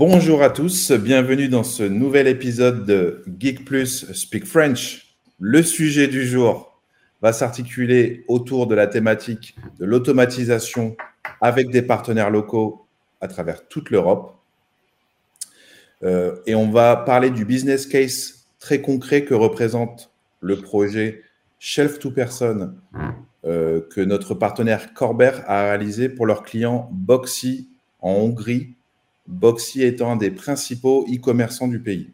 Bonjour à tous, bienvenue dans ce nouvel épisode de Geek Plus Speak French. Le sujet du jour va s'articuler autour de la thématique de l'automatisation avec des partenaires locaux à travers toute l'Europe. Euh, et on va parler du business case très concret que représente le projet Shelf to Person euh, que notre partenaire Corber a réalisé pour leurs clients Boxy en Hongrie Boxy étant un des principaux e-commerçants du pays.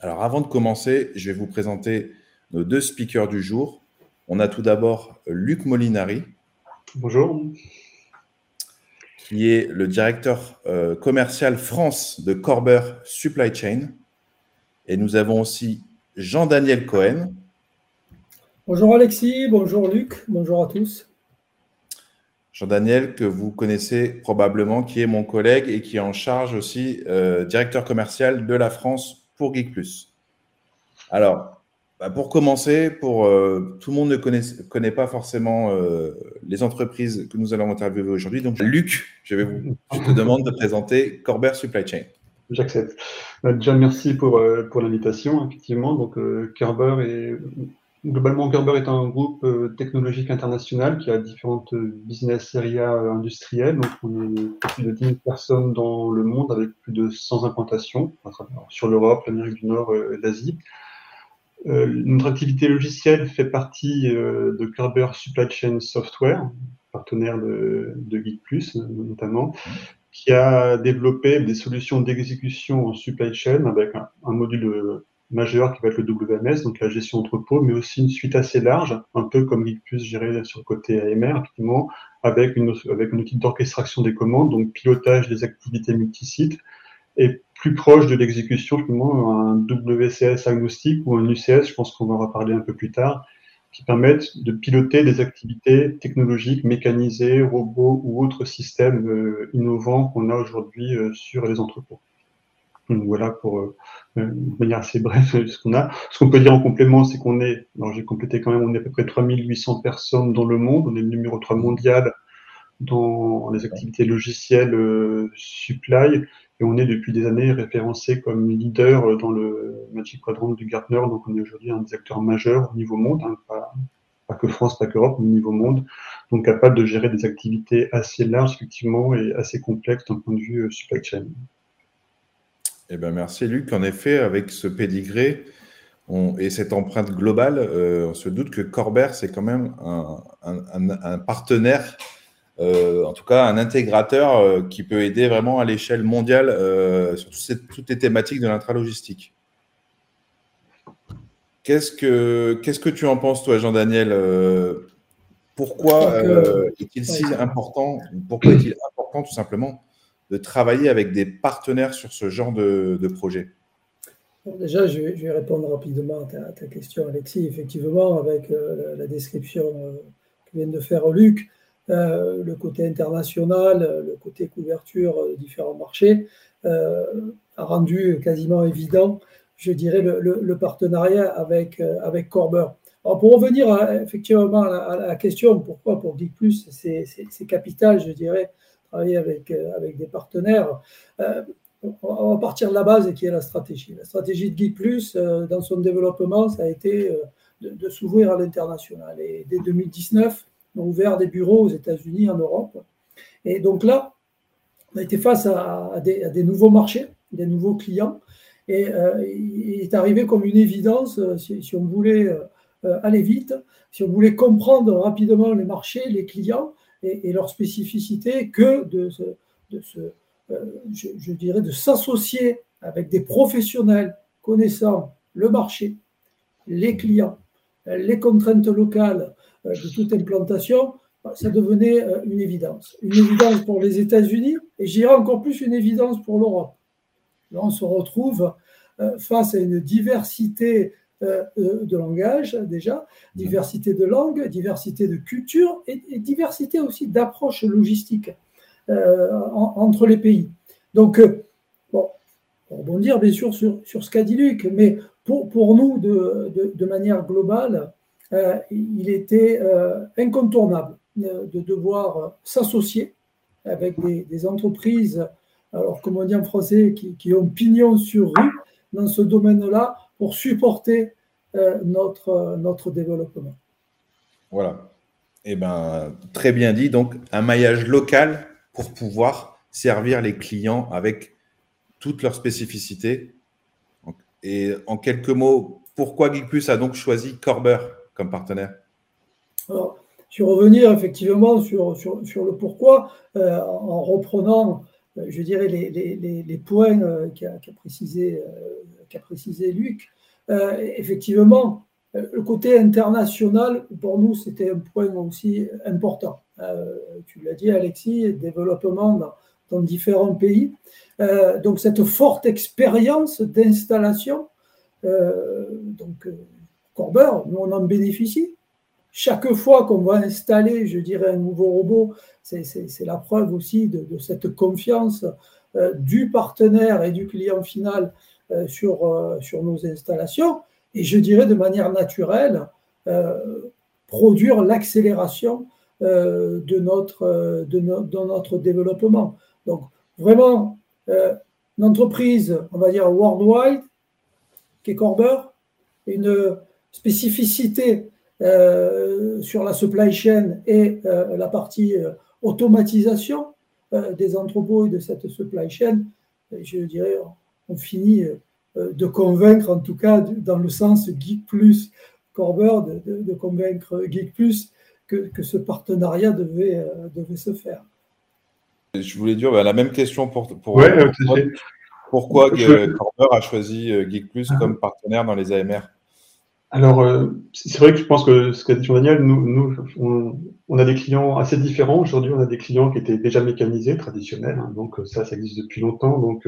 Alors avant de commencer, je vais vous présenter nos deux speakers du jour. On a tout d'abord Luc Molinari. Bonjour. Qui est le directeur euh, commercial France de Corber Supply Chain. Et nous avons aussi Jean-Daniel Cohen. Bonjour Alexis, bonjour Luc, bonjour à tous. Jean-Daniel, que vous connaissez probablement, qui est mon collègue et qui est en charge aussi, euh, directeur commercial de la France pour Geek. Alors, bah, pour commencer, pour, euh, tout le monde ne connaît, pas forcément euh, les entreprises que nous allons interviewer aujourd'hui. Donc, Luc, je, te demande de présenter Corber Supply Chain. J'accepte. Bah, déjà, merci pour, pour l'invitation. Effectivement, donc est Globalement, Gerber est un groupe euh, technologique international qui a différentes euh, business areas euh, industrielles. Donc, on est plus de 10 000 personnes dans le monde avec plus de 100 implantations sur l'Europe, l'Amérique du Nord et l'Asie. notre activité logicielle fait partie de Gerber Supply Chain Software, partenaire de, Geek Plus notamment, qui a développé des solutions d'exécution en supply chain avec un, un module majeur qui va être le WMS, donc la gestion entrepôt, mais aussi une suite assez large, un peu comme puisse gérer sur le côté AMR, effectivement, avec, une, avec un outil d'orchestration des commandes, donc pilotage des activités multisites, et plus proche de l'exécution, finalement, un WCS agnostique ou un UCS, je pense qu'on va en reparler un peu plus tard, qui permettent de piloter des activités technologiques, mécanisées, robots ou autres systèmes euh, innovants qu'on a aujourd'hui euh, sur les entrepôts. Donc voilà pour euh, de manière assez brève ce qu'on a. Ce qu'on peut dire en complément, c'est qu'on est, alors j'ai complété quand même, on est à peu près 3800 personnes dans le monde, on est le numéro 3 mondial dans les activités logicielles euh, supply, et on est depuis des années référencé comme leader dans le Magic Quadrant du Gartner, donc on est aujourd'hui un des acteurs majeurs au niveau monde, hein, pas, pas, que France, pas qu'Europe, mais au niveau monde, donc capable de gérer des activités assez larges effectivement et assez complexes d'un point de vue euh, supply chain. Eh ben merci Luc. En effet, avec ce pédigré et cette empreinte globale, euh, on se doute que Corber, c'est quand même un, partenaire, euh, en tout cas un intégrateur euh, qui peut aider vraiment à l'échelle mondiale sur toutes, les thématiques de l'intralogistique. Qu'est-ce que, qu'est-ce que tu en penses, toi, Jean-Daniel Pourquoi est-il si important Pourquoi est-il important, tout simplement, de travailler avec des partenaires sur ce genre de, projet Déjà, je vais, répondre rapidement à ta, question, Alexis. Effectivement, avec euh, la, description euh, que vient de faire Luc, euh, le côté international, le côté couverture de différents marchés, a rendu quasiment évident, je dirais, le, partenariat avec, avec. Alors pour revenir effectivement à la, question, pourquoi pour Geek Plus, c'est capital, je dirais, travailler avec, euh, avec des partenaires. Euh, on va partir de la base qui est la stratégie. La stratégie de Geek Plus, euh, dans son développement, ça a été de, s'ouvrir à l'international. Et dès 2019, on a ouvert des bureaux aux États-Unis, en Europe. Et donc là, on a été face à, des, nouveaux marchés, des nouveaux clients. Et il est arrivé comme une évidence, si, on voulait aller vite, si on voulait comprendre rapidement les marchés, les clients, et, leur spécificité que de, se, euh, je, dirais, de s'associer avec des professionnels connaissant le marché, les clients, les contraintes locales euh, de toute implantation, bah, ça devenait euh, une évidence. Une évidence pour les États-Unis et j'irais encore plus une évidence pour l'Europe. Là, on se retrouve face à une diversité de langage déjà, diversité de langues, diversité de cultures et, diversité aussi d'approches logistiques euh, entre les pays. Donc, bon, pour rebondir bien sûr sur, sur ce qu'a dit Luc, mais pour, nous, de, manière globale, il était incontournable de devoir s'associer avec des, entreprises alors comme on dit en français, qui, ont pignon sur rue dans ce domaine-là pour supporter notre, notre développement. Voilà. Eh ben, très bien dit. Donc, un maillage local pour pouvoir servir les clients avec toutes leurs spécificités. Et en quelques mots, pourquoi GeekPlus a donc choisi Corber comme partenaire? Alors, je vais revenir effectivement sur, sur, le pourquoi, euh, en reprenant, euh, je dirais, les, les, les points euh, qu'a précisé, qu'a précisé Luc. effectivement, le côté international, pour nous, c'était un point aussi important. tu l'as dit, Alexis, développement dans, dans différents pays. Euh, donc cette forte expérience d'installation, euh, donc euh, Corber, nous on en bénéficie. Chaque fois qu'on va installer, je dirais, un nouveau robot, c'est la preuve aussi de, cette confiance du partenaire et du client final sur, sur nos installations. Et je dirais de manière naturelle, produire l'accélération de, notre, de, notre développement. Donc, vraiment, euh, une entreprise, on va dire worldwide, qui est Corber, une spécificité euh, sur la supply chain et euh, la partie automatisation des entrepôts et de cette supply chain, je dirais, on finit de convaincre, en tout cas dans le sens Geek Plus Corber, de, convaincre Geek Plus que, que, ce partenariat devait, devait se faire. Je voulais dire bah, la même question pour, pour euh, pourquoi Corber a choisi euh, Geek Plus ah. comme partenaire dans les AMR Alors, euh, c'est vrai que je pense que ce qu'a dit Daniel, nous, nous on, a des clients assez différents. Aujourd'hui, on a des clients qui étaient déjà mécanisés, traditionnels. Hein. donc, ça, ça existe depuis longtemps. Donc,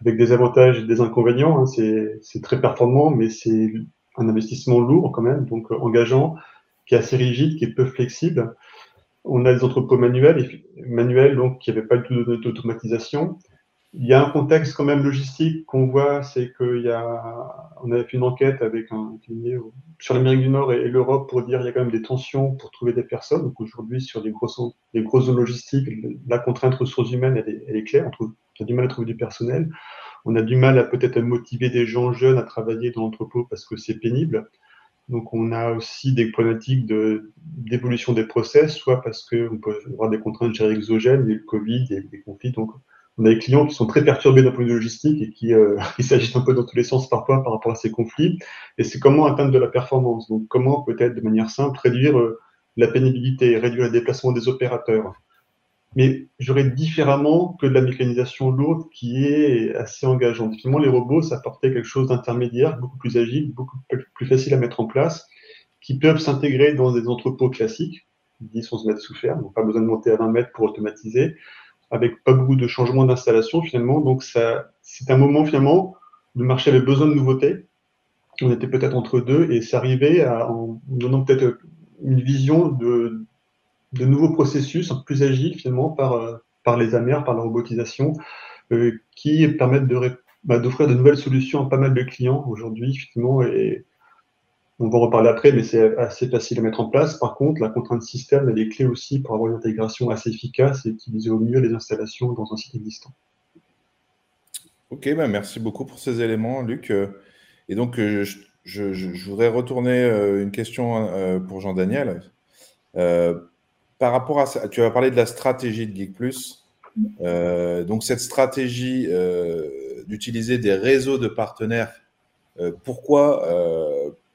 avec des avantages et des inconvénients. Hein. c'est très performant, mais c'est un investissement lourd quand même, donc engageant, qui est assez rigide, qui est peu flexible. On a des entrepôts manuels, manuels donc qui n'avaient pas du tout d'automatisation. Il y a un contexte quand même logistique qu'on voit, c'est qu'il y a, on avait fait une enquête avec un sur l'Amérique du Nord et, l'Europe pour dire qu'il y a quand même des tensions pour trouver des personnes. Donc aujourd'hui, sur les grosses, zones logistiques, la contrainte ressources humaines, elle est, claire. On, a du mal à trouver du personnel. On a du mal à peut-être motiver des gens jeunes à travailler dans l'entrepôt parce que c'est pénible. Donc, on a aussi des problématiques d'évolution des process, soit parce qu'on peut avoir des contraintes exogènes, le Covid, et des conflits. Donc, on a des clients qui sont très perturbés d'un point de vue logistique et qui, euh, un peu dans tous les sens parfois par rapport à ces conflits. Et c'est comment atteindre de la performance. Donc, comment peut-être de manière simple réduire euh, la pénibilité, réduire le déplacement des opérateurs mais j'aurais différemment que de la mécanisation lourde qui est assez engageante. Finalement, les robots, ça apportait quelque chose d'intermédiaire, beaucoup plus agile, beaucoup plus facile à mettre en place, qui peuvent s'intégrer dans des entrepôts classiques, 10-11 mètres sous ferme, donc pas besoin de monter à 20 mètres pour automatiser, avec pas beaucoup de changements d'installation finalement. Donc ça, c'est un moment finalement, le marché avait besoin de nouveautés. On était peut-être entre deux et c'est arrivé en donnant peut-être une vision de, de nouveaux processus plus agiles finalement par, euh, par les amers, par la robotisation, euh, qui permettent de, bah, d'offrir de nouvelles solutions à pas mal de clients aujourd'hui, et on va en reparler après, mais c'est assez facile à mettre en place. Par contre, la contrainte système, elle est clé aussi pour avoir une intégration assez efficace et utiliser au mieux les installations dans un site existant. Ok, ben merci beaucoup pour ces éléments, Luc. Et donc, euh, je, voudrais retourner une question pour Jean-Daniel par rapport à ça, tu as parlé de la stratégie de Geek Plus. Euh, donc, cette stratégie euh, d'utiliser des réseaux de partenaires, euh, pourquoi,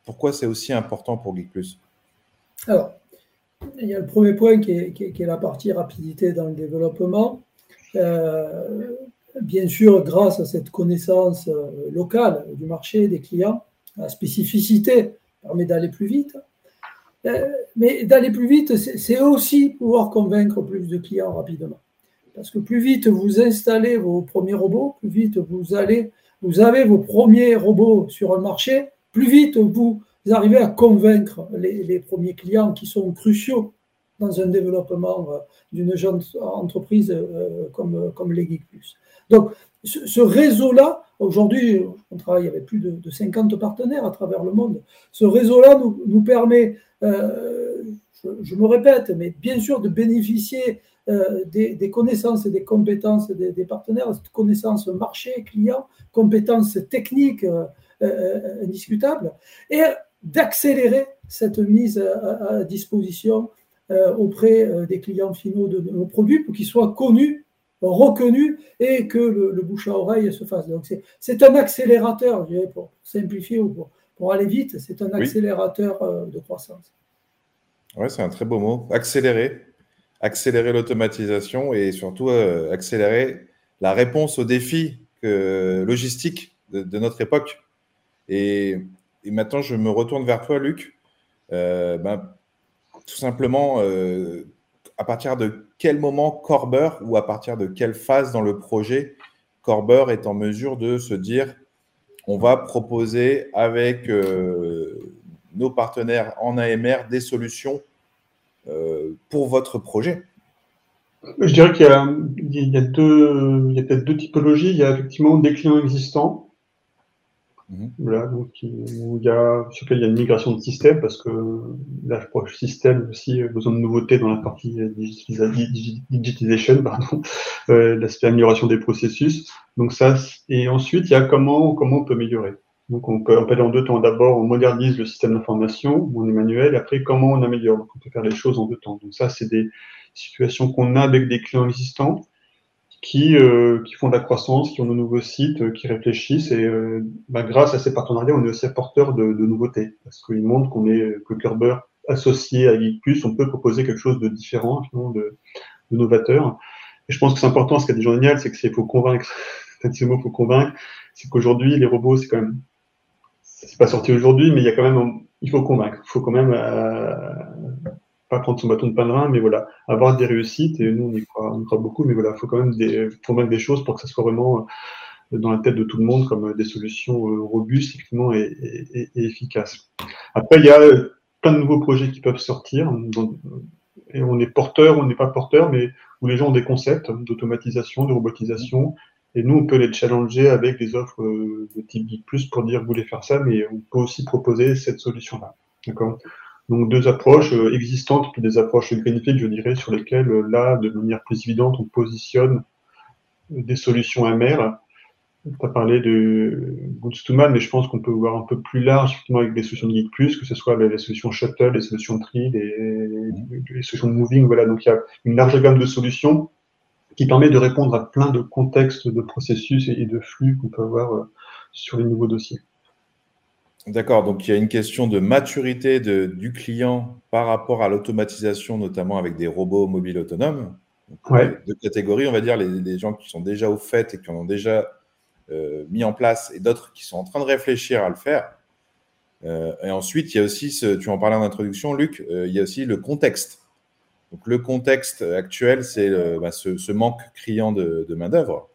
pourquoi c'est aussi important pour Geek Plus? Alors, il y a le premier point qui est, la partie rapidité dans le développement. bien sûr, grâce à cette connaissance locale du marché, des clients, la spécificité permet d'aller plus vite. Euh, mais d'aller plus vite, c'est aussi pouvoir convaincre plus de clients rapidement. Parce que plus vite vous installez vos premiers robots, plus vite vous allez, vous avez vos premiers robots sur un marché, plus vite vous arrivez à convaincre les, premiers clients qui sont cruciaux dans un développement euh, d'une jeune entreprise euh, comme, comme Geek Plus. Donc, ce réseau-là, aujourd'hui, on travaille avec plus de, 50 partenaires à travers le monde. Ce réseau-là nous, permet, euh, je, me répète, mais bien sûr de bénéficier des, connaissances et des compétences des, des, partenaires, connaissances marché, client, compétences techniques indiscutables, et d'accélérer cette mise à, disposition auprès des clients finaux de nos produits pour qu'ils soient connus reconnu et que le, bouche à oreille se fasse. Donc c'est un accélérateur, je dirais, pour simplifier ou pour, aller vite, c'est un accélérateur euh, de croissance. Oui, c'est un très beau mot. Accélérer, accélérer l'automatisation et surtout euh, accélérer la réponse aux défis logistiques de, notre époque. Et, maintenant, je me retourne vers toi, Luc. Euh, ben, tout simplement, à partir de quel moment Corber ou à partir de quelle phase dans le projet Corber est en mesure de se dire on va proposer avec euh, nos partenaires en AMR des solutions euh, pour votre projet? Je dirais qu'il y a, y a peut-être deux typologies. Il y a effectivement des clients existants Mhm. Voilà, donc il y a, sur lequel il y a une migration de système parce que l'approche système aussi a besoin de nouveautés dans la partie digitalisation, pardon, euh, l'aspect amélioration des processus. Donc ça, et ensuite il y a comment comment on peut améliorer. Donc on peut, aller en deux temps. D'abord, on modernise le système d'information, on est manuel, après comment on améliore. Donc on peut faire les choses en deux temps. Donc ça, c'est des situations qu'on a avec des clients existants qui, euh, qui font de la croissance, qui ont de nouveaux sites, euh, qui réfléchissent. Et euh, bah, grâce à ces partenariats, on est aussi porteur de, de nouveautés. Parce qu'ils montrent qu'on est, que Kerber, associé à Geek+, on peut proposer quelque chose de différent, de, de novateur. Et je pense que c'est important, ce est déjà génial, c'est qu'il faut convaincre. Ce mot, faut convaincre. C'est qu'aujourd'hui, les robots, c'est quand même, c'est pas sorti aujourd'hui, mais il y a quand même, il faut convaincre. Il faut quand même pas prendre son bâton de rein, mais voilà, avoir des réussites, et nous on y croit, on croit beaucoup, mais voilà, il faut quand même des, des choses pour que ça soit vraiment euh, dans la tête de tout le monde comme euh, des solutions euh, robustes effectivement, et, et, efficaces. Après, il y a plein de nouveaux projets qui peuvent sortir, et on est porteur, on n'est pas porteur, mais où les gens ont des concepts d'automatisation, de robotisation, et nous, on peut les challenger avec des offres de type Geek Plus pour dire, vous voulez faire ça, mais on peut aussi proposer cette solution-là. D'accord? Donc deux approches euh, existantes, puis des approches greenfield, je dirais, sur lesquelles, euh, là, de manière plus évidente, on positionne des solutions amères. Tu as parlé de Goods to Man, mais je pense qu'on peut voir un peu plus large, effectivement, avec des solutions de Geek Plus, que ce soit les, solutions Shuttle, les solutions Tree, les, les solutions Moving. Voilà, donc il y a une large gamme de solutions qui permet de répondre à plein de contextes, de processus et de flux qu'on peut avoir euh, sur les nouveaux dossiers. D'accord, donc il y a une question de maturité du client par rapport à l'automatisation, notamment avec des robots mobiles autonomes. Deux catégories, on va dire, les, gens qui sont déjà au fait et qui en ont déjà euh, mis en place, et d'autres qui sont en train de réfléchir à le faire. Euh, et ensuite, il y a aussi, ce, tu en parlais en introduction, Luc, euh, il y a aussi le contexte. Donc le contexte actuel, c'est bah, ce, manque criant de, de main-d'œuvre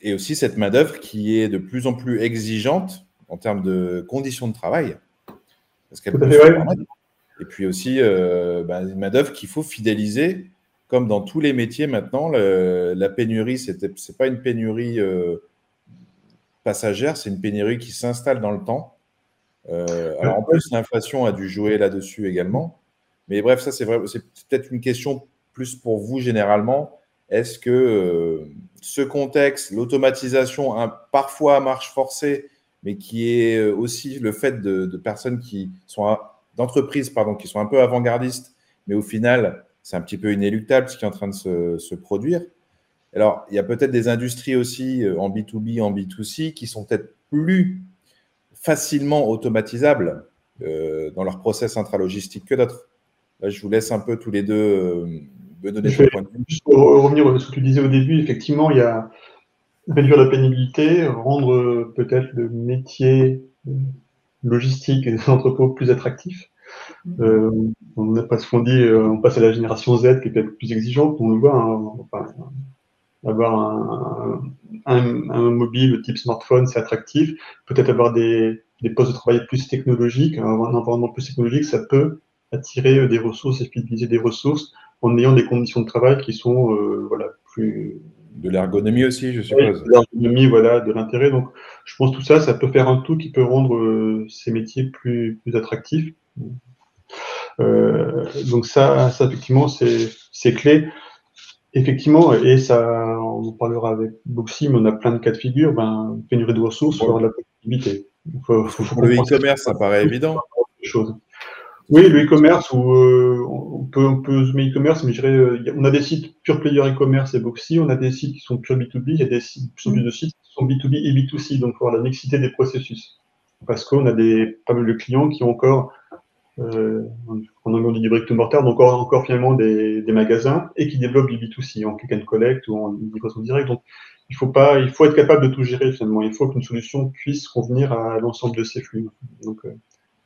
et aussi cette main-d'œuvre qui est de plus en plus exigeante en termes de conditions de travail. Parce qu'elle peut Et puis aussi, euh, bah, une main-d'œuvre qu'il faut fidéliser, comme dans tous les métiers maintenant. la pénurie, ce n'est pas une pénurie euh, passagère, c'est une pénurie qui s'installe dans le temps. Euh, alors en plus, l'inflation a dû jouer là-dessus également. Mais bref, ça, c'est peut-être une question plus pour vous généralement. Est-ce que euh, ce contexte, l'automatisation, parfois à marche forcée, mais qui est euh, aussi le fait de, personnes qui sont d'entreprises pardon, qui sont un peu avant-gardistes, mais au final, c'est un petit peu inéluctable ce qui est en train de se, produire. Alors, il y a peut-être des industries aussi euh, en B2B, en B2C, qui sont peut-être plus facilement automatisables dans leur process intralogistique que d'autres. Je vous laisse un peu tous les deux Juste pour revenir à ce que tu disais au début, effectivement, il y a réduire la pénibilité, rendre euh, peut-être le métier euh, logistique et des entrepôts plus attractifs. Mm-hmm. Euh, on n'a pas ce qu'on dit, on passe à la génération Z qui est peut-être plus exigeante, on le voit, hein, avoir un, un, mobile type smartphone, c'est attractif. Peut-être avoir des, des, postes de travail plus technologiques, avoir un environnement plus technologique, ça peut attirer des ressources et fidéliser des ressources en ayant des conditions de travail qui sont euh, voilà, plus. De l'ergonomie aussi, je suppose. de l'ergonomie, voilà, de l'intérêt. Donc, je pense que tout ça, ça peut faire un tout qui peut rendre euh, ces métiers plus, plus attractifs. donc ça, ça effectivement, c'est clé. Effectivement, et ça, on en parlera avec Boxy, mais on a plein de cas de figure, ben, pénurie de ressources, ouais. la possibilité. le e-commerce, ça paraît évident. Oui, le e-commerce, où euh, on peut, on peut zoomer e-commerce, mais je dirais, euh, on a des sites pure player e-commerce et Boxy, on a des sites qui sont pure B2B, il y a des sites, plus de sites qui sont B2B et B2C, donc voilà, la mixité des processus. Parce qu'on a des, pas mal de clients qui ont encore euh, en anglais on dit brick to mortar, donc encore, encore finalement des, des, magasins et qui développent du B2C en click and collect ou en livraison directe. Donc il faut pas, il faut être capable de tout gérer finalement. Il faut qu'une solution puisse convenir à l'ensemble de ces flux. Donc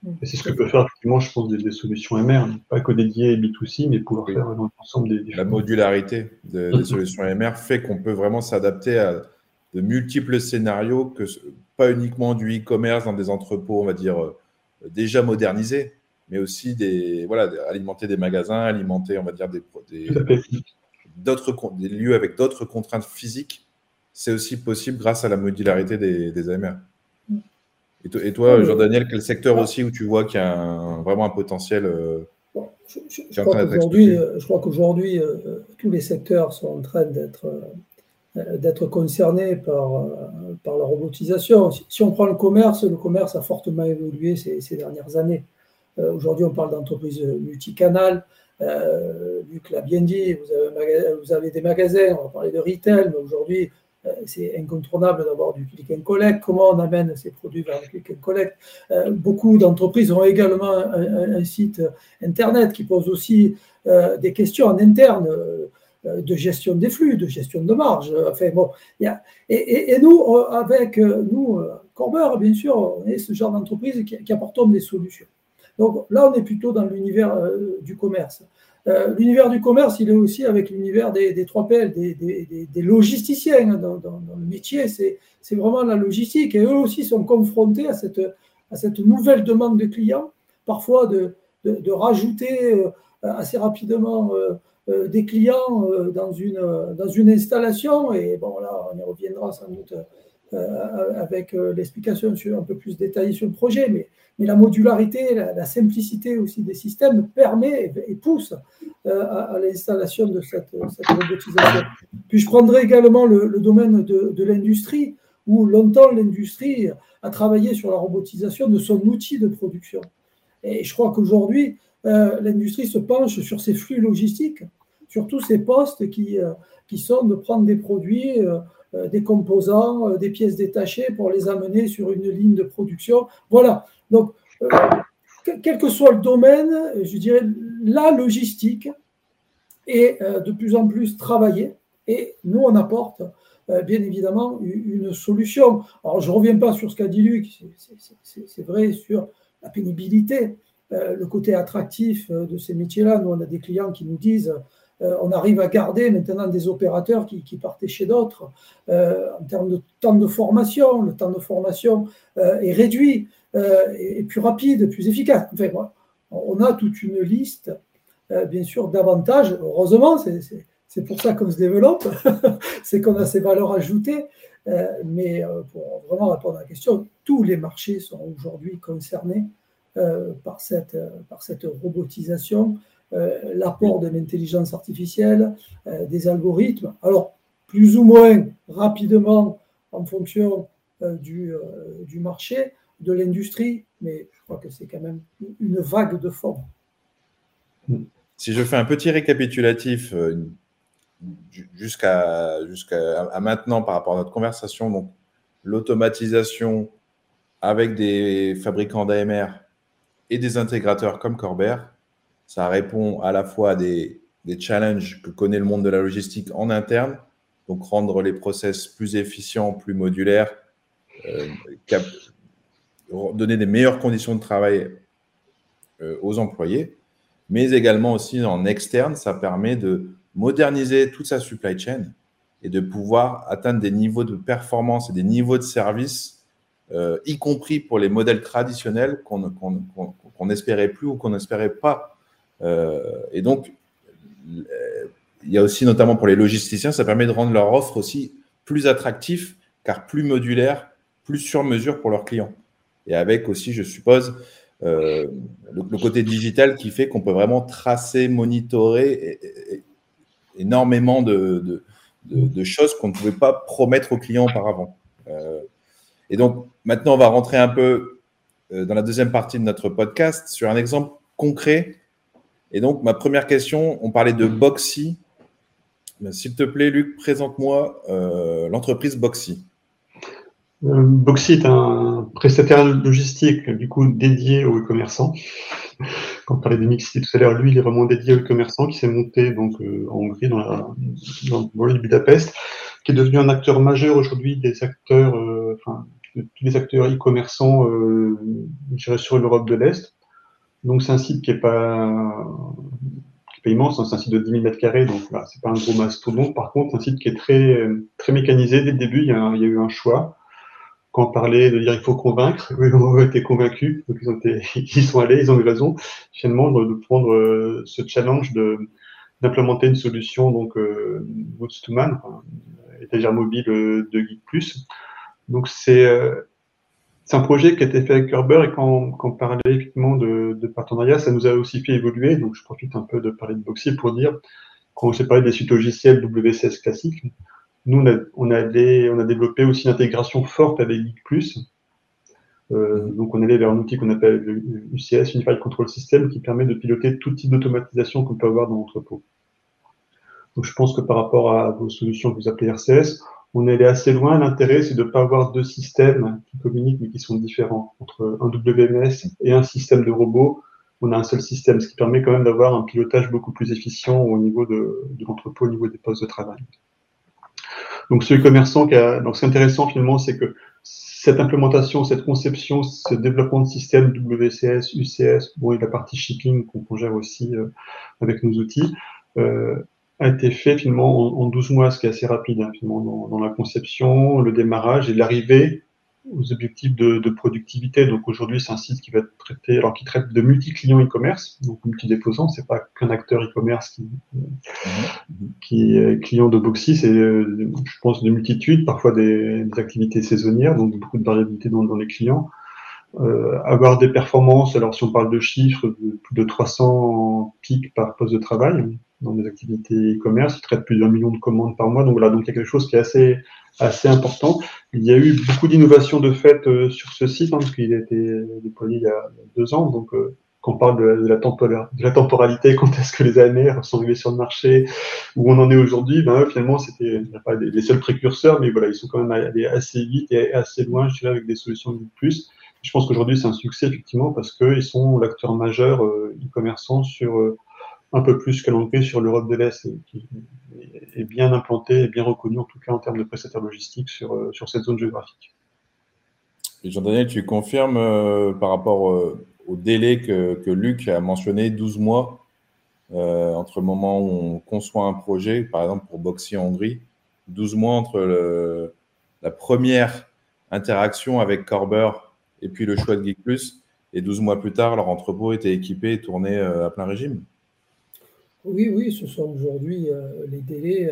euh, c'est ce que peut faire effectivement, je pense, des, des, solutions MR, pas que dédiées B2C, mais pouvoir oui. faire l'ensemble des, des, La modularité de, des solutions MR fait qu'on peut vraiment s'adapter à de multiples scénarios, que pas uniquement du e-commerce dans des entrepôts, on va dire, euh, déjà modernisés, mais aussi des, voilà, alimenter des magasins, alimenter, on va dire, des, d'autres, des lieux avec d'autres contraintes physiques. C'est aussi possible grâce à la modularité des, des AMR. Et, toi, et toi Jean-Daniel, quel secteur aussi où tu vois qu'il y a un, vraiment un potentiel euh, bon, je, je, je, crois je, crois qu'aujourd'hui, euh, tous les secteurs sont en train d'être euh, concernés par, par la robotisation. Si, si, on prend le commerce, le commerce a fortement évolué ces, ces dernières années. Euh, aujourd'hui, on parle d'entreprises multicanales. Euh, Luc l'a bien dit, vous avez, vous avez, des magasins, on va parler de retail, mais aujourd'hui, euh, c'est incontournable d'avoir du click and collect. Comment on amène ces produits vers le click and collect? Euh, Beaucoup d'entreprises ont également un, site internet qui pose aussi euh, des questions en interne de gestion des flux, de gestion de marge. Enfin, bon, a, et, nous, avec nous, Corber, bien sûr, on est ce genre d'entreprise qui, qui apportons des solutions. Donc là, on est plutôt dans l'univers euh, du commerce. Euh, l'univers du commerce, il est aussi avec l'univers des, des 3PL, des, des, des logisticiens dans, dans, le métier. C'est vraiment la logistique. Et eux aussi sont confrontés à cette, à cette nouvelle demande de clients, parfois de, de, rajouter euh, assez rapidement euh, des clients dans, une, dans une installation. Et bon, là, on y reviendra sans doute avec l'explication un peu plus détaillée sur le projet. Mais la modularité, la, simplicité aussi des systèmes permet et, pousse euh, à, l'installation de cette, robotisation. Puis je prendrai également le, domaine de, l'industrie, où longtemps l'industrie a travaillé sur la robotisation de son outil de production. Et je crois qu'aujourd'hui, euh, l'industrie se penche sur ces flux logistiques, sur tous ces postes qui, euh, sont de prendre des produits euh, euh, des composants, euh, des pièces détachées pour les amener sur une ligne de production. Voilà. Donc, euh, quel que soit le domaine, je dirais, la logistique est de plus en plus travaillée et nous, on apporte bien évidemment une solution. Alors, je ne reviens pas sur ce qu'a dit Luc, c'est vrai sur la pénibilité, le côté attractif de ces métiers-là. Nous, on a des clients qui nous disent euh, on arrive à garder maintenant des opérateurs qui, qui partaient chez d'autres. Euh, en termes de temps de formation, le temps de formation euh, est réduit et, plus rapide, plus efficace. Enfin, on a toute une liste, bien sûr, d'avantages. Heureusement, c'est pour ça qu'on se développe, c'est qu'on a ces valeurs ajoutées. mais pour vraiment répondre à la question, tous les marchés sont aujourd'hui concernés par, cette, robotisation euh, l'apport de l'intelligence artificielle, euh, des algorithmes. Alors, plus ou moins rapidement en fonction euh, du, du marché, de l'industrie, mais je crois que c'est quand même une vague de forme. Si je fais un petit récapitulatif jusqu'à jusqu'à maintenant par rapport à notre conversation, donc l'automatisation avec des fabricants d'AMR et des intégrateurs comme Corber, ça répond à la fois à des, challenges que connaît le monde de la logistique en interne, donc rendre les process plus efficients, plus modulaires, euh, donner des meilleures conditions de travail euh, aux employés, mais également aussi en externe, ça permet de moderniser toute sa supply chain et de pouvoir atteindre des niveaux de performance et des niveaux de service, euh, y compris pour les modèles traditionnels qu'on qu qu n'espérait plus ou qu'on n'espérait pas et donc, euh, il y a aussi, notamment pour les logisticiens, ça permet de rendre leur offre aussi plus attractif, car plus modulaire, plus sur mesure pour leurs clients. Et avec aussi, je suppose, le, côté digital qui fait qu'on peut vraiment tracer, monitorer énormément de, de, choses qu'on ne pouvait pas promettre aux clients auparavant. et donc, maintenant, on va rentrer un peu dans la deuxième partie de notre podcast sur un exemple concret. Et donc, ma première question, on parlait de Boxy. Ben, s'il te plaît, Luc, présente-moi euh, l'entreprise Boxy. Euh, Boxy est un prestataire logistique du coup dédié aux e-commerçants. Quand on parlait de mixité tout à l'heure, lui, il est vraiment dédié aux e-commerçants qui s'est monté donc euh, en Hongrie, dans, dans le de Budapest, qui est devenu un acteur majeur aujourd'hui des acteurs, enfin, tous les acteurs e-commerçants, sur l'Europe de l'Est. Donc c'est un site qui est pas qui est pas immense, hein, c'est un site de 10 000 mètres carrés, donc voilà, c'est pas un gros mastodonte. Par contre, un site qui est très très mécanisé. Dès le début, il y a, eu un choix. Quand on parlait de dire il faut convaincre, ils ont été convaincus, donc ils, ont été, ils sont allés, ils ont eu raison finalement de, prendre euh, ce challenge de d'implémenter une solution donc euh, Boots to Man, étagère mobile euh, de Geek Plus. Donc c'est euh, c'est un projet qui a été fait avec Kerber et quand, on parlait effectivement de, partenariat, ça nous a aussi fait évoluer. Donc je profite un peu de parler de Boxy pour dire, quand on s'est parlé des suites logicielles WCS classiques, nous on a, développé aussi une intégration forte avec Geek+. Euh, donc on allait vers un outil qu'on appelle le UCS, Unified Control System, qui permet de piloter tout type d'automatisation qu'on peut avoir dans l'entrepôt. Donc je pense que par rapport à vos solutions que vous appelez RCS, on est allé assez loin. L'intérêt, c'est de ne pas avoir deux systèmes communiquent mais qui sont différents. Entre un WMS et un système de robot, on a un seul système, ce qui permet quand même d'avoir un pilotage beaucoup plus efficient au niveau de, l'entrepôt, au niveau des postes de travail. Donc, ce commerçant qui a, donc, ce qui est intéressant finalement, c'est que cette implémentation, cette conception, ce développement de système WCS, UCS, bon, et la partie shipping qu'on gère aussi euh, avec nos outils, euh, a été fait finalement en, 12 mois, ce qui est assez rapide hein, finalement dans, la conception, le démarrage et l'arrivée aux objectifs de, productivité. Donc aujourd'hui, c'est un site qui va traiter, alors qui traite de multi-clients e-commerce, donc multi-déposants. C'est pas qu'un acteur e-commerce qui, qui est client de Boxy, c'est, je pense, de multitudes, parfois des, activités saisonnières, donc beaucoup de variabilité dans, les clients. Euh, avoir des performances, alors si on parle de chiffres, de plus de 300 pics par poste de travail, dans des activités e-commerce. Ils traitent plusieurs millions de commandes par mois. Donc voilà, donc il y a quelque chose qui est assez, assez important. Il y a eu beaucoup d'innovations de fait euh, sur ce site, hein, parce qu'il a été déployé il y a deux ans. Donc euh, quand on parle de, la, temporalité, quand est-ce que les AMR sont arrivés sur le marché, où on en est aujourd'hui, ben, finalement, c'était pas les, seuls précurseurs, mais voilà, ils sont quand même allés assez vite et assez loin, je dirais, avec des solutions de plus. Je pense qu'aujourd'hui, c'est un succès, effectivement, parce qu'ils sont l'acteur majeur euh, e-commerçant sur un peu plus que l'entrée sur l'Europe de l'Est qui est bien implanté et bien reconnu, en tout cas en termes de prestataires logistiques sur, euh, sur cette zone géographique. Jean-Daniel, tu confirmes euh, par rapport euh, au délai que, Luc a mentionné, 12 mois entre le moment où on conçoit un projet, par exemple pour Boxy en Hongrie, 12 mois entre la première interaction avec Corber et puis le choix de Geek Plus, et 12 mois plus tard, leur entrepôt était équipé et tourné à plein régime. Oui, oui, ce sont aujourd'hui euh, les délais.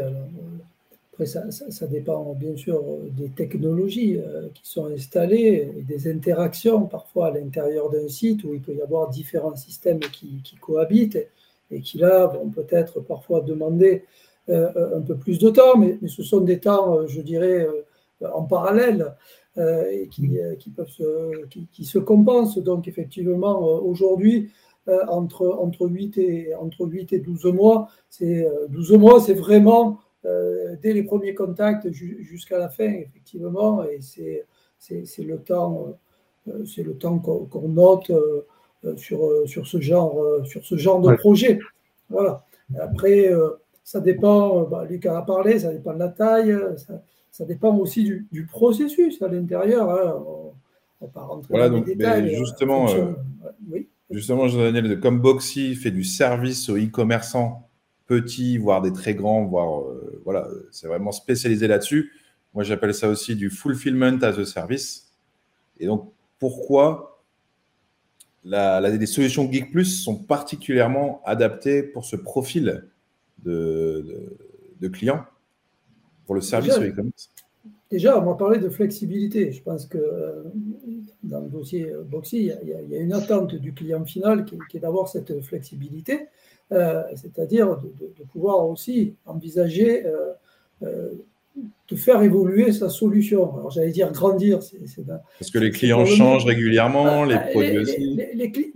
après, ça, dépend bien sûr des technologies euh, qui sont installées et des interactions parfois à l'intérieur d'un site où il peut y avoir différents systèmes qui, cohabitent et qui là vont peut-être parfois demander euh, un peu plus de temps, mais, ce sont des temps, je dirais, en parallèle. et qui, peuvent se, qui, se compensent. Donc effectivement, aujourd'hui, euh, entre, entre, 8 et, entre 8 et 12 mois. C'est, 12 euh, mois, c'est vraiment euh, dès les premiers contacts jusqu'à la fin, effectivement, et c'est, c'est, le temps, c'est le temps qu'on, note sur, sur, ce genre, sur ce genre de projet. Voilà. Après, ça dépend, bah, Luc a parlé, ça dépend de la taille, ça, dépend aussi du, processus à l'intérieur. Hein. On, ne va pas rentrer dans les détails. Justement, oui. Justement, Jean-Daniel, comme Boxy fait du service aux e-commerçants petits, voire des très grands, voire euh, voilà, c'est vraiment spécialisé là-dessus. Moi, j'appelle ça aussi du fulfillment as a service. Et donc, pourquoi la, les solutions Geek Plus sont particulièrement adaptées pour ce profil de, de, clients, pour le service e-commerce? Déjà, on va parler de flexibilité. Je pense que dans le dossier Boxy, il y, a, une attente du client final qui, est d'avoir cette flexibilité, c'est-à-dire de, pouvoir aussi envisager de faire évoluer sa solution. Alors j'allais dire grandir. Parce que les clients changent régulièrement, les ah, produits aussi.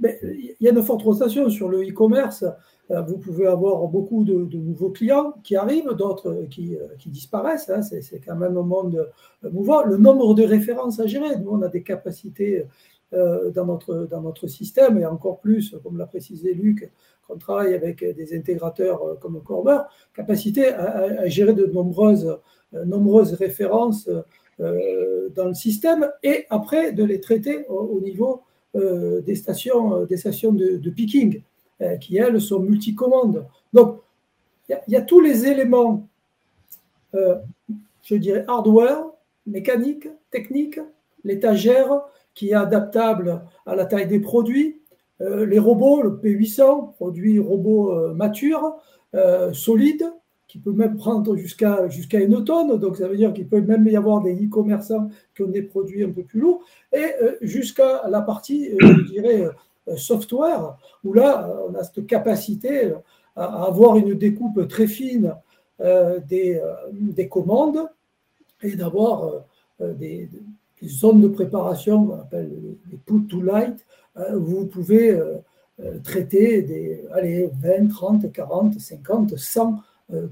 Ben, il y a une forte rotation sur le e-commerce. Euh, vous pouvez avoir beaucoup de, nouveaux clients qui arrivent, d'autres qui, euh, qui, disparaissent. Hein. C'est quand même un monde mouvant. Le nombre de références à gérer, nous on a des capacités euh, dans, notre, dans notre système et encore plus, comme l'a précisé Luc, qu'on travaille avec des intégrateurs comme Corber, capacité à gérer de nombreuses euh, nombreuses références euh, dans le système et après de les traiter au, niveau euh, des stations, des stations de, picking qui, elles, sont multicommandes. Donc, il y, a tous les éléments, je dirais, hardware, mécanique, technique, l'étagère qui est adaptable à la taille des produits, les robots, le P800, produit robot mature, solide, qui peut même prendre jusqu'à une tonne, donc ça veut dire qu'il peut même y avoir des e-commerçants qui ont des produits un peu plus lourds, et euh, jusqu'à la partie, euh, je dirais, euh, software, où là, on a cette capacité à avoir une découpe très fine des, des, commandes et d'avoir des, zones de préparation qu'on appelle les put to light, où vous pouvez traiter des allez, 20, 30, 40, 50, 100 euh,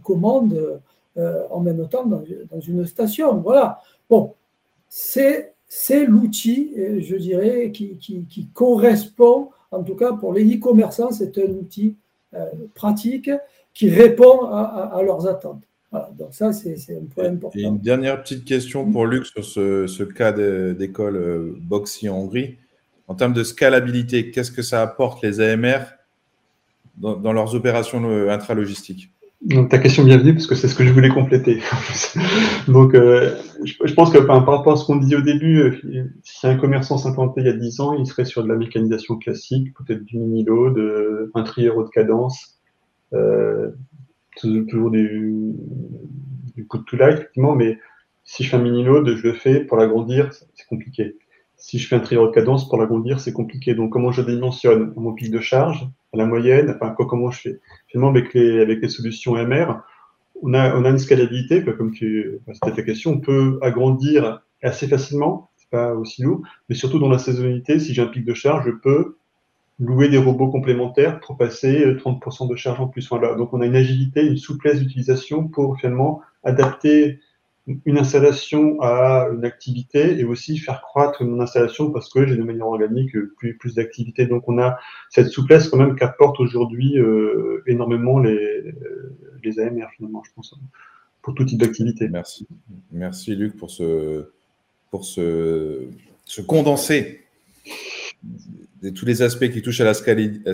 commande euh, en même temps dans, une station. Voilà. Bon, c'est l'outil, euh, je dirais, qui, qui, correspond, en tout cas pour les e-commerçants, c'est un outil pratique qui répond à, leurs attentes. Voilà, donc ça, c'est un point important. Et une dernière petite question pour Luc sur ce, ce cas d'école Boxy en Hongrie. En termes de scalabilité, qu'est-ce que ça apporte les AMR dans, dans leurs opérations intralogistiques? Donc, ta question bienvenue, parce que c'est ce que je voulais compléter. Donc, euh, je, pense que par, rapport à ce qu'on disait au début, euh, si un commerçant s'implantait il y a 10 ans, il serait sur de la mécanisation classique, peut-être du mini-load, euh, un trier de cadence, euh, toujours du, du coup de tout là, effectivement, mais si je fais un mini-load, je le fais, pour l'agrandir, c'est compliqué. Si je fais un trier de cadence, pour l'agrandir, c'est compliqué. Donc, comment je dimensionne mon pic de charge à la moyenne, enfin, comment je fais? Finalement, avec les, solutions MR, on a, une scalabilité, comme tu, c'était ta question, on peut agrandir assez facilement, c'est pas aussi lourd, mais surtout dans la saisonnalité, si j'ai un pic de charge, je peux louer des robots complémentaires pour passer 30% de charge en plus. Voilà. Donc on a une agilité, une souplesse d'utilisation pour finalement adapter une installation à une activité et aussi faire croître mon installation parce que j'ai de manière organique plus, plus d'activités. Donc on a cette souplesse quand même qu'apportent aujourd'hui euh, énormément les, les AMR finalement, je pense, pour tout type d'activité. Merci. Merci Luc pour ce, pour condensé de tous les aspects qui touchent à la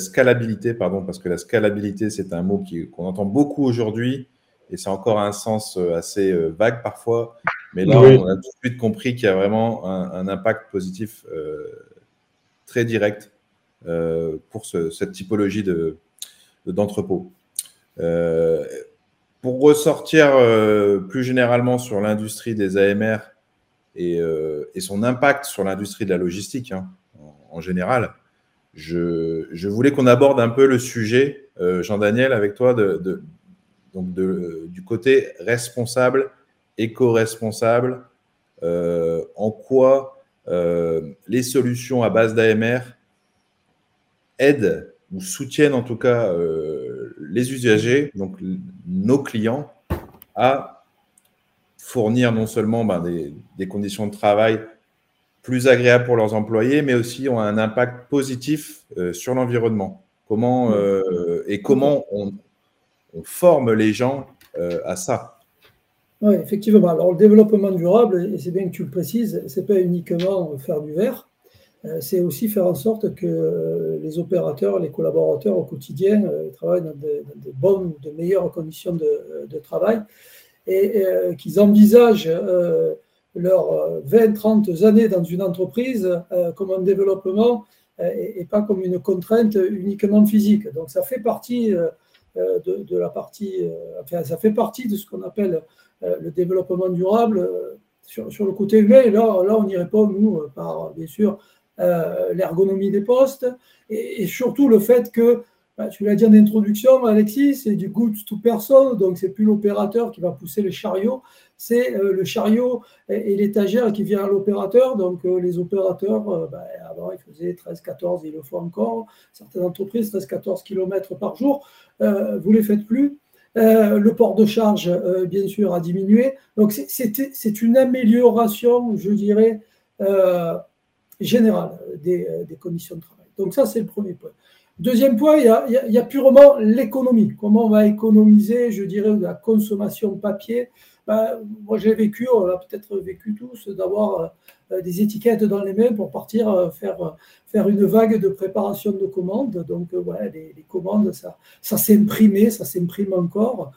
scalabilité, pardon, parce que la scalabilité, c'est un mot qu'on entend beaucoup aujourd'hui et c'est encore un sens euh, assez euh, vague parfois. Mais là, on a tout de suite compris qu'il y a vraiment un, impact positif euh, très direct pour cette typologie d'entrepôt. pour ressortir plus généralement sur l'industrie des AMR et, son impact sur l'industrie de la logistique hein, en, général, je, voulais qu'on aborde un peu le sujet, Jean-Daniel, avec toi, de, donc du côté responsable, éco-responsable, euh, en quoi euh, les solutions à base d'AMR aident ou soutiennent en tout cas euh, les usagers, donc nos clients, à fournir non seulement ben, des, conditions de travail plus agréables pour leurs employés, mais aussi ont un impact positif sur l'environnement. Comment et comment on, on forme les gens euh, à ça. Oui, effectivement. Alors, le développement durable, et c'est bien que tu le précises, ce n'est pas uniquement faire du verre, euh, c'est aussi faire en sorte que euh, les opérateurs, les collaborateurs au quotidien travaillent dans de, bonnes, de meilleures conditions de, travail et qu'ils envisagent leurs 20, 30 années dans une entreprise comme un développement et, pas comme une contrainte uniquement physique. Donc, ça fait partie euh, de, la partie, euh, ça fait partie de ce qu'on appelle euh, le développement durable. sur, le côté humain, là, là, on y répond, nous, par, bien sûr, l'ergonomie des postes et, surtout le fait que bah, tu l'as dit en introduction, Alexis, c'est du goods to person, donc c'est plus l'opérateur qui va pousser le chariot, c'est euh, le chariot et, l'étagère qui vient à l'opérateur. Donc euh, les opérateurs, euh, bah, avant ils faisaient 13-14, ils le font encore. Certaines entreprises, 13-14 km par jour, vous ne les faites plus. le port de charge, bien sûr, a diminué. Donc c'est une amélioration, je dirais, générale des conditions de travail. Donc ça, c'est le premier point. Deuxième point, il y a, purement l'économie. Comment on va économiser, je dirais, la consommation papier? Ben, Moi, j'ai vécu, on l'a peut-être vécu tous, d'avoir euh, des étiquettes dans les mains pour partir euh, faire, une vague de préparation de commandes. Donc, euh, les, commandes, ça, ça s'imprimait, ça s'imprime encore,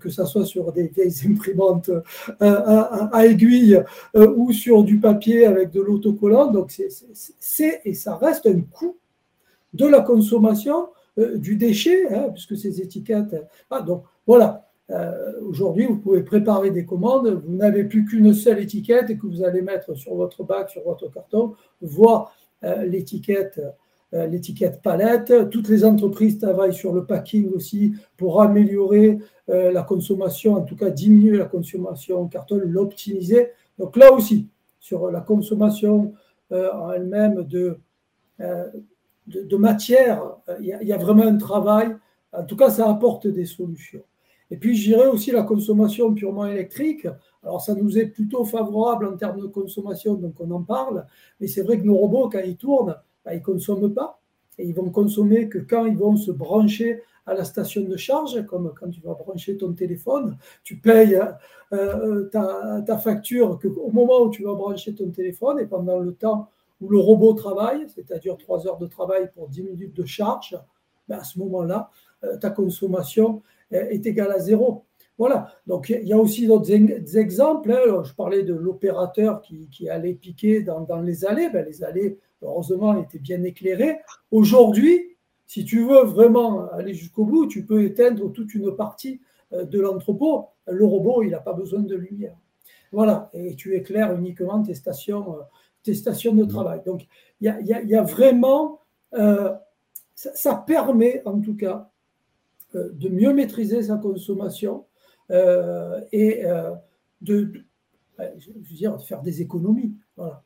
que ce soit sur des vieilles imprimantes à, aiguille ou sur du papier avec de l'autocollant. Donc, c'est et ça reste un coût de la consommation euh, du déchet, hein, puisque ces étiquettes. Ah, donc voilà, euh, aujourd'hui, vous pouvez préparer des commandes, vous n'avez plus qu'une seule étiquette et que vous allez mettre sur votre bac, sur votre carton, voir euh, l'étiquette. l'étiquette palette. Toutes les entreprises travaillent sur le packing aussi pour améliorer la consommation, en tout cas diminuer la consommation en carton, l'optimiser. Donc là aussi, sur la consommation en elle-même de, de, matière, euh, il y, a, vraiment un travail. En tout cas, ça apporte des solutions. Et puis, je dirais aussi la consommation purement électrique. Alors, ça nous est plutôt favorable en termes de consommation, donc on en parle. Mais c'est vrai que nos robots, quand ils tournent, ben, ils ne consomment pas. Et ils vont consommer que quand ils vont se brancher à la station de charge, comme quand tu vas brancher ton téléphone, tu payes euh, ta, ta, facture au moment où tu vas brancher ton téléphone et pendant le temps où le robot travaille, c'est-à-dire 3 heures de travail pour 10 minutes de charge, ben à ce moment-là, euh, ta consommation est égale à zéro. Voilà, donc il y a aussi d'autres exemples. Hein. Je parlais de l'opérateur qui, allait piquer dans, les allées. Ben, les allées, heureusement, étaient bien éclairées. Aujourd'hui, si tu veux vraiment aller jusqu'au bout, tu peux éteindre toute une partie euh, de l'entrepôt. Le robot, il n'a pas besoin de lumière. Voilà, et tu éclaires uniquement tes stations euh, stations de travail. Donc, il y a, vraiment, euh, ça, permet en tout cas euh, de mieux maîtriser sa consommation euh, et de, je veux dire, de faire des économies, voilà,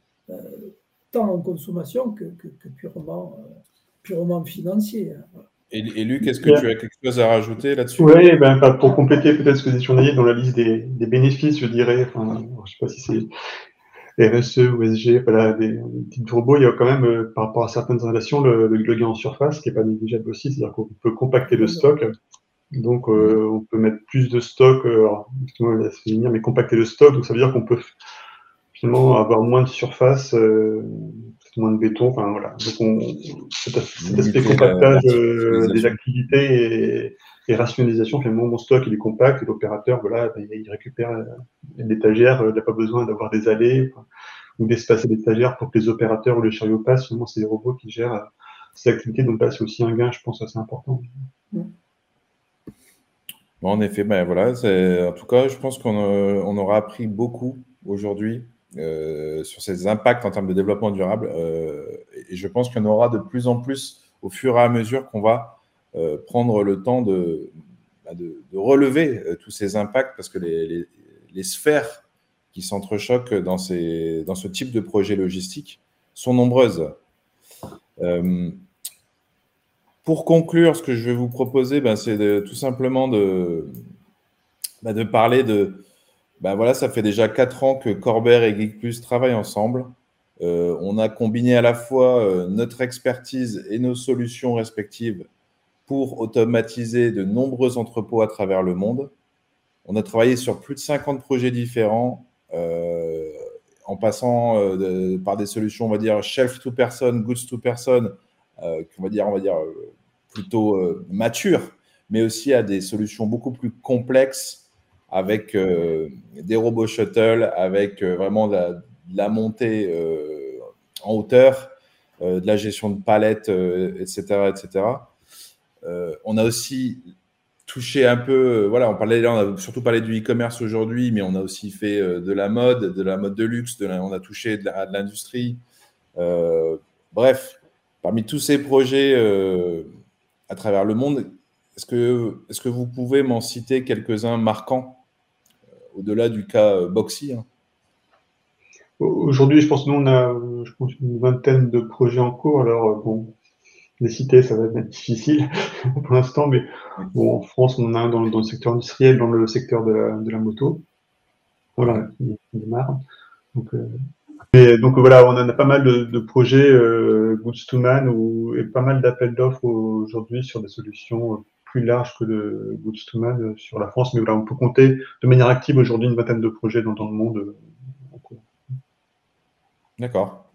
tant en consommation que, purement, purement financier. Hein, et, Luc, est-ce que tu as quelque chose à rajouter là-dessus? Oui, ben, pour compléter peut-être ce que vous avez dans la liste des, bénéfices, je dirais, enfin, je ne sais pas si c'est RSE ou SG, voilà, des, des petits robots, il y a quand même, euh, par rapport à certaines relations, le, le, gain en surface qui n'est pas négligeable aussi, c'est-à-dire qu'on peut compacter le stock. Donc, euh, on peut mettre plus de stock, euh, alors, venir, mais compacter le stock, donc ça veut dire qu'on peut finalement avoir moins de surface, euh, moins de béton, enfin voilà. Donc, on, cet, aspect compactage des activités et, et rationalisation, finalement, mon stock, est compact l'opérateur, voilà, ben, il récupère l'étagère, il n'a pas besoin d'avoir des allées ou d'espacer l'étagère pour que les opérateurs ou les chariots passent. Finalement, c'est des robots qui gèrent euh, ces activités. Donc là, c'est aussi un gain, je pense, assez important. en effet, ben voilà, en tout cas, je pense qu'on euh, on aura appris beaucoup aujourd'hui euh, sur ces impacts en termes de développement durable. et je pense qu'il y en aura de plus en plus au fur et à mesure qu'on va euh, prendre le temps de, bah, relever euh, tous ces impacts parce que les, sphères qui s'entrechoquent dans, ces, dans ce type de projet logistique sont nombreuses. Euh, pour conclure, ce que je vais vous proposer, ben, c'est tout simplement de, de parler de. Voilà, ça fait déjà quatre ans que Corber et Geek Plus travaillent ensemble. on a combiné à la fois notre expertise et nos solutions respectives pour automatiser de nombreux entrepôts à travers le monde. On a travaillé sur plus de 50 projets différents, euh, en passant euh, par des solutions, on va dire, shelf to person, goods to person, euh, on va dire, on va dire plutôt matures, mais aussi à des solutions beaucoup plus complexes avec des robots shuttle, avec vraiment de la, montée en hauteur, de la gestion de palettes, etc., etc. Euh, on a aussi touché un peu, voilà, on parlait a surtout parlé du e-commerce aujourd'hui, mais on a aussi fait de la mode, de la mode de luxe, on a touché de l'industrie. bref, parmi tous ces projets à travers le monde, est-ce que, est que vous pouvez m'en citer quelques-uns marquants, au-delà du cas Boxy hein? Aujourd'hui, je pense que nous, on a je pense, une vingtaine de projets en cours. Alors, euh, bon, les ça va être difficile pour l'instant, mais bon, en France, on en a un dans, le secteur industriel, dans le secteur de la, de moto. Voilà, on démarre. Donc, euh, donc voilà, on en a pas mal de, projets euh, Goods to Man ou, et pas mal d'appels d'offres aujourd'hui sur des solutions plus larges que le Goods to Man sur la France. Mais voilà, on peut compter de manière active aujourd'hui une vingtaine de projets dans, dans le monde D'accord.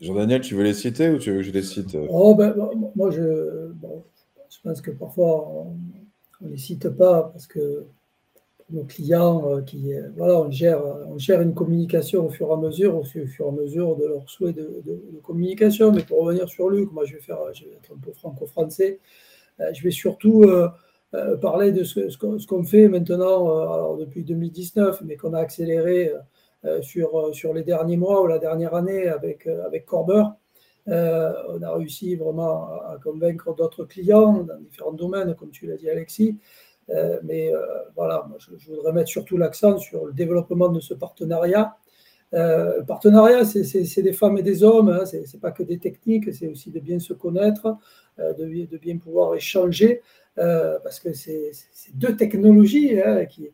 Jean-Daniel, tu veux les citer ou tu veux que je les cite oh, ben, Moi, je, pense que parfois, on ne les cite pas parce que nos clients, euh, qui, euh, voilà, on gère, une communication au fur et à mesure, au fur et à mesure de leur souhait de, communication. Mais pour revenir sur Luc, moi, je vais, faire, être un peu franco-français. Euh, je vais surtout parler de ce, ce qu'on fait maintenant, depuis 2019, mais qu'on a accéléré euh, sur, euh, sur les derniers mois ou la dernière année avec, euh, avec Corber. on a réussi vraiment à, convaincre d'autres clients dans différents domaines, comme tu l'as dit Alexis. mais voilà, je, voudrais mettre surtout l'accent sur le développement de ce partenariat. le partenariat, c'est des femmes et des hommes, hein, ce n'est pas que des techniques, c'est aussi de bien se connaître, de, bien pouvoir échanger, parce que c'est deux technologies hein, qui,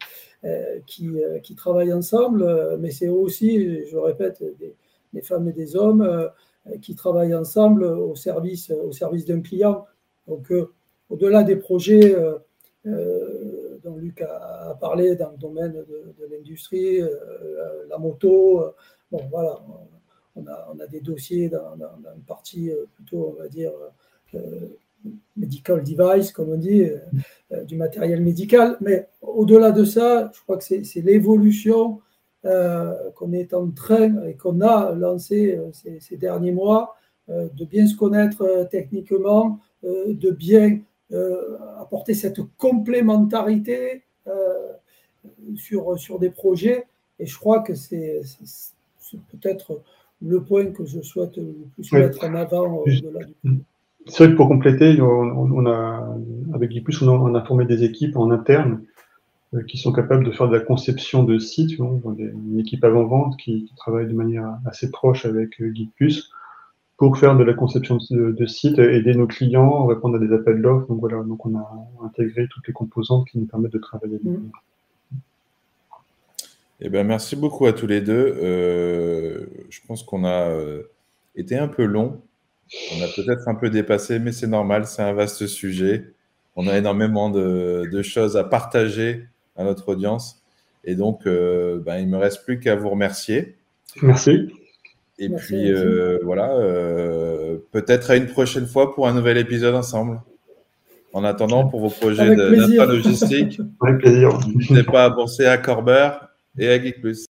euh, euh, qui, travaillent ensemble, euh, mais c'est aussi, je répète, des, femmes et des hommes qui travaillent ensemble au service, au service d'un client. Donc, au-delà des projets dont Luc a, parlé dans le domaine de, l'industrie, la moto, bon, voilà, on a, on a des dossiers dans, une partie plutôt, on va dire, medical device, comme on dit, euh, euh, du matériel médical. Mais au-delà de ça, je crois que c'est l'évolution euh, qu'on est en train et qu'on a lancé ces, derniers mois, de bien se connaître techniquement, de bien apporter cette complémentarité sur, sur des projets. Et je crois que c'est peut-être le point que je souhaite le plus mettre en avant au-delà du c'est vrai que pour compléter, on, a, avec Geeplus, on, a formé des équipes en interne euh, qui sont capables de faire de la conception de sites. une équipe avant-vente qui, travaille de manière assez proche avec euh, Geekplus pour faire de la conception de, sites, aider nos clients, répondre à des appels d'offres. Donc voilà, donc on a intégré toutes les composantes qui nous permettent de travailler. Mmh. Eh ben, merci beaucoup à tous les deux. Euh, je pense qu'on a été un peu long on a peut-être un peu dépassé, mais c'est normal, c'est un vaste sujet. On a énormément de, choses à partager à notre audience. Et donc, euh, ben, il ne me reste plus qu'à vous remercier. Merci. Et puis, euh, voilà, euh, peut-être à une prochaine fois pour un nouvel épisode ensemble. En attendant, pour vos projets plaisir. n'hésitez pas à penser à Corber et à Geek Plus.